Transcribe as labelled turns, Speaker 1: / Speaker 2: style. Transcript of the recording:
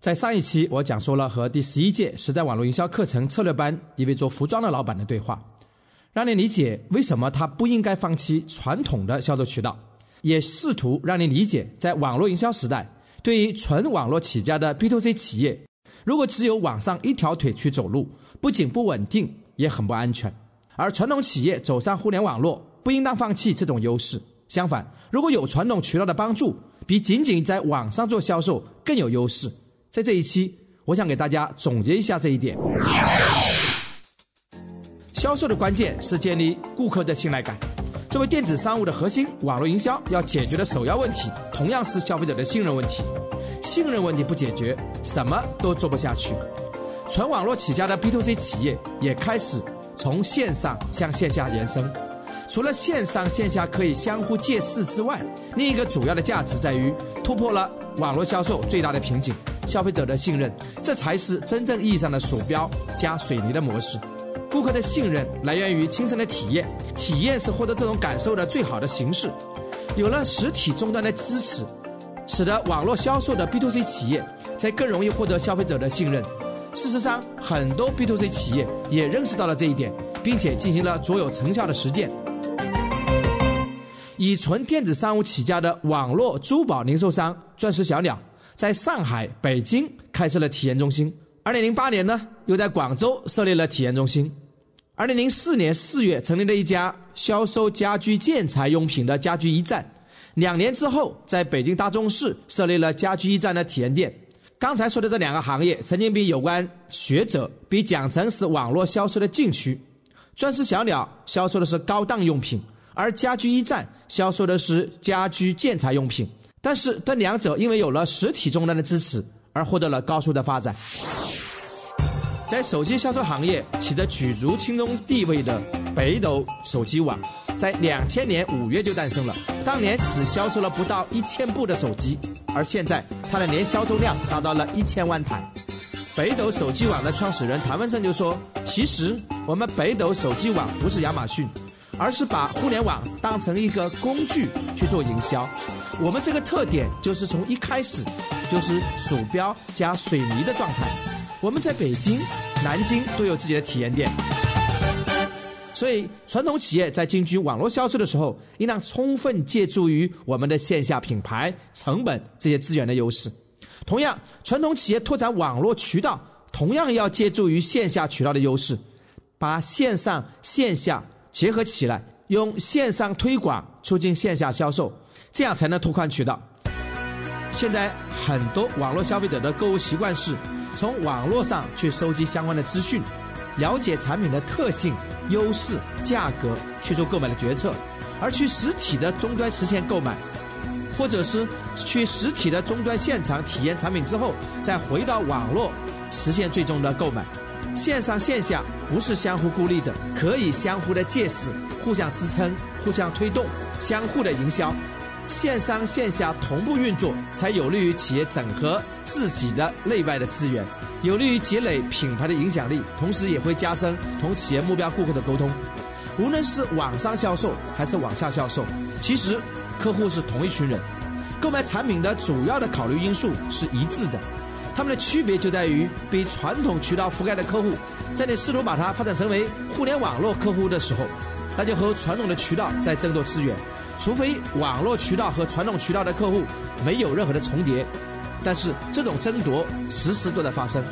Speaker 1: 在上一期，我讲述了和第十一届时代网络营销课程策略班一位做服装的老板的对话，让你理解为什么他不应该放弃传统的销售渠道，也试图让你理解，在网络营销时代，对于纯网络起家的 B to C 企业，如果只有网上一条腿去走路，不仅不稳定，也很不安全。而传统企业走上互联网络，不应当放弃这种优势。相反，如果有传统渠道的帮助，比仅仅在网上做销售更有优势。在这一期，我想给大家总结一下这一点。销售的关键是建立顾客的信赖感。作为电子商务的核心，网络营销要解决的首要问题，同样是消费者的信任问题。信任问题不解决，什么都做不下去。纯网络起家的 B to C 企业也开始从线上向线下延伸。除了线上线下可以相互借势之外，另一个主要的价值在于突破了网络销售最大的瓶颈。消费者的信任，这才是真正意义上的鼠标加水泥的模式。顾客的信任来源于亲身的体验，体验是获得这种感受的最好的形式。有了实体终端的支持，使得网络销售的 B to C 企业才更容易获得消费者的信任。事实上，很多 B to C 企业也认识到了这一点，并且进行了卓有成效的实践。以纯电子商务起家的网络珠宝零售商钻石小鸟。在上海、北京开设了体验中心。二零零八年呢，又在广州设立了体验中心。二零零四年四月，成立了一家销售家居建材用品的家居驿站。两年之后，在北京大钟市设立了家居驿站的体验店。刚才说的这两个行业，曾经被有关学者被讲成是网络销售的禁区。钻石小鸟销售的是高档用品，而家居驿站销售的是家居建材用品。但是，这两者因为有了实体终端的支持，而获得了高速的发展。在手机销售行业起着举足轻重地位的北斗手机网，在两千年五月就诞生了。当年只销售了不到一千部的手机，而现在它的年销售量达到了一千万台。北斗手机网的创始人谭文胜就说：“其实我们北斗手机网不是亚马逊。”而是把互联网当成一个工具去做营销，我们这个特点就是从一开始就是鼠标加水泥的状态。我们在北京、南京都有自己的体验店，所以传统企业在进军网络销售的时候，应当充分借助于我们的线下品牌、成本这些资源的优势。同样，传统企业拓展网络渠道，同样要借助于线下渠道的优势，把线上线下。结合起来，用线上推广促进线下销售，这样才能拓宽渠道。现在很多网络消费者的购物习惯是从网络上去收集相关的资讯，了解产品的特性、优势、价格，去做购买的决策，而去实体的终端实现购买，或者是去实体的终端现场体验产品之后，再回到网络实现最终的购买。线上线下不是相互孤立的，可以相互的借势，互相支撑，互相推动，相互的营销。线上线下同步运作，才有利于企业整合自己的内外的资源，有利于积累品牌的影响力，同时也会加深同企业目标顾客的沟通。无论是网上销售还是网下销售，其实客户是同一群人，购买产品的主要的考虑因素是一致的。他们的区别就在于，被传统渠道覆盖的客户，在你试图把它发展成为互联网络客户的时候，那就和传统的渠道在争夺资源。除非网络渠道和传统渠道的客户没有任何的重叠，但是这种争夺时时都在发生。